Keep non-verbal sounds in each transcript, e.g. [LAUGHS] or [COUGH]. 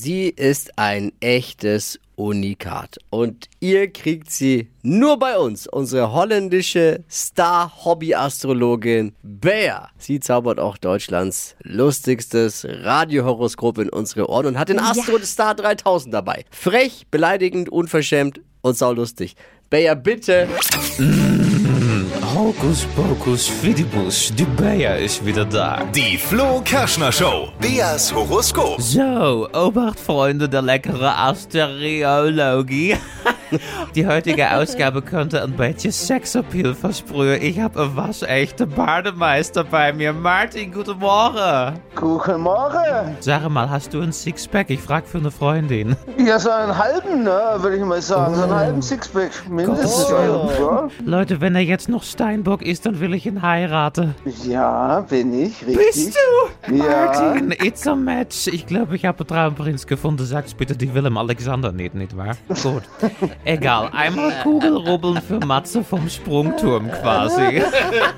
Sie ist ein echtes Unikat. Und ihr kriegt sie nur bei uns, unsere holländische Star-Hobby-Astrologin Bea. Sie zaubert auch Deutschlands lustigstes Radiohoroskop in unsere Ohren und hat den Astro Star 3000 dabei. Frech, beleidigend, unverschämt und saulustig. Bea, bitte. Hokus pokus fidibus, die Bea ist wieder da. Die Flo Kerschner Show. Beas Horoskop. So, Obacht Freunde der leckere Asteriologie. [LAUGHS] [LAUGHS] Die heutige Ausgabe könnte ein beetje Sexappeal versprühen. Ich habe einen waschechten Bademeister bei mir. Martin, guten Morgen. Guten Morgen. Sag mal, hast du ein Sixpack? Ich frag für eine Freundin. Ja, so einen halben, ne, würde ich mal sagen. So einen halben Sixpack. Mindestens. Ja. Leute, wenn er jetzt noch Steinbock ist, dann will ich ihn heiraten. ja, bin ich, richtig. du? Ja. Martin, it's a match. Ich glaube, ich habe einen Traumprinz gefunden. Sag's bitte die Willem Alexander nicht, nicht wahr? Gut. [LAUGHS] Egal, [LAUGHS] einmal Kugelrubbeln für Matze vom Sprungturm quasi.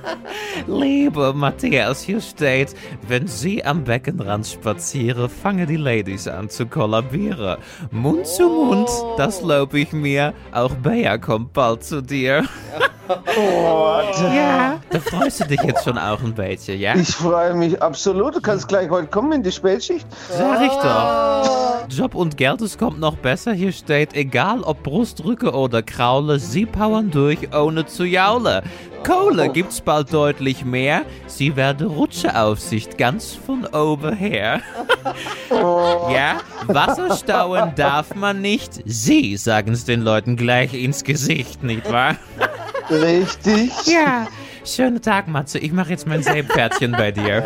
[LAUGHS] Liebe Matthias, hier steht, wenn Sie am Beckenrand spazieren, fangen die Ladies an zu kollabieren. Mund zu Mund, das lob ich mir. Auch Bea kommt bald zu dir. [LAUGHS] Ja, da freust du dich jetzt schon auch ein bisschen, ja? Ich freue mich absolut. Du kannst gleich heute kommen in die Spätschicht. Sag ich doch. Job und Geld, es kommt noch besser. Hier steht, egal ob Brustrücke oder Kraule, sie powern durch, ohne zu jaulen. Kohle gibt's bald deutlich mehr. Sie werden Rutscheaufsicht ganz von oben her. ja, Wasser stauen darf man nicht. Sie sagen's den Leuten gleich ins Gesicht, nicht wahr? Richtig. Ja. Schönen Tag, Matze. Ich mache jetzt mein Seepferdchen bei dir.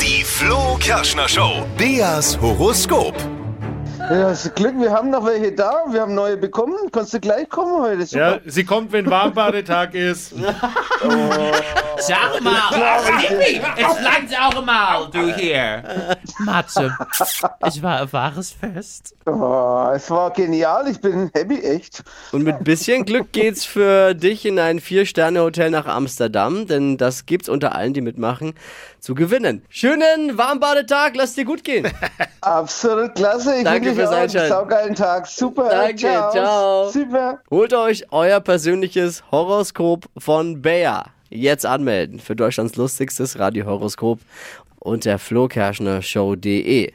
Die Flo Kerschner Show. Beas Horoskop. Ja, du Glück, wir haben noch welche da. Wir haben neue bekommen. Kannst du gleich kommen heute? Super. Ja, sie kommt, wenn Warmbadetag ist. [LAUGHS] Sag mal, es langt auch mal, du hier. Matze, es war ein wahres Fest. Oh, es war genial. Ich bin happy, echt. Und mit bisschen Glück geht's für dich in ein Vier-Sterne-Hotel nach Amsterdam, denn das gibt's unter allen, die mitmachen, zu gewinnen. Schönen Warmbadetag, lass dir gut gehen. [LAUGHS] Absolut klasse. Ich Danke fürs Einschalten. saugeilen Tag. Super. Danke, ciao. Super. Holt euch euer persönliches Horoskop von Bea. Jetzt anmelden für Deutschlands lustigstes Radiohoroskop unter flokerschnershow.de.